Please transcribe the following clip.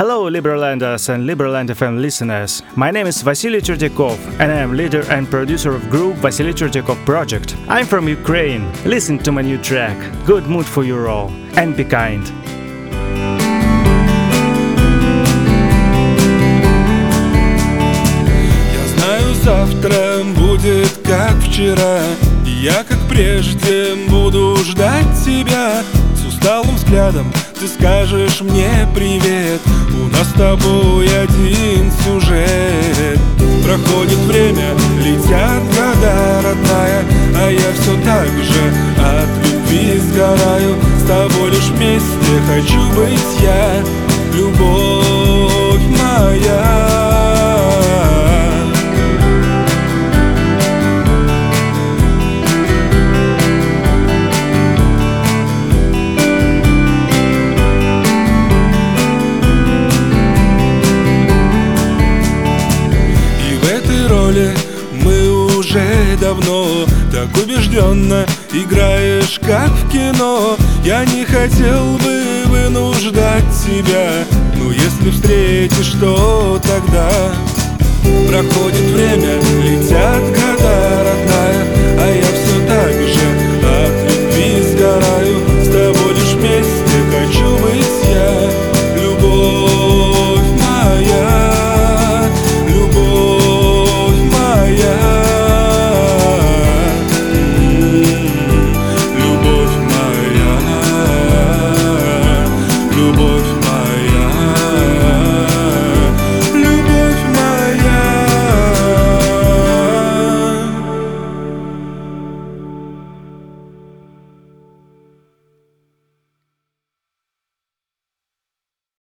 Hello, Liberlanders and Liberland FM listeners. My name is Vasily Cherdякov, and I am leader and producer of group Vasily Cherdякov Project. I'm from Ukraine. Listen to my new track. Good mood for you all, and be kind. Я знаю, завтра будет как вчера И я, как прежде, буду ждать тебя С усталым взглядом ты скажешь мне привет У нас С тобой один сюжет. Проходит время, летят года, родная А я все так же от любви сгораю. С тобой лишь вместе хочу быть я. Любовь давно Так убежденно играешь, как в кино. Я не хотел бы вынуждать тебя Но если встретишь, то тогда Проходит время, летят родная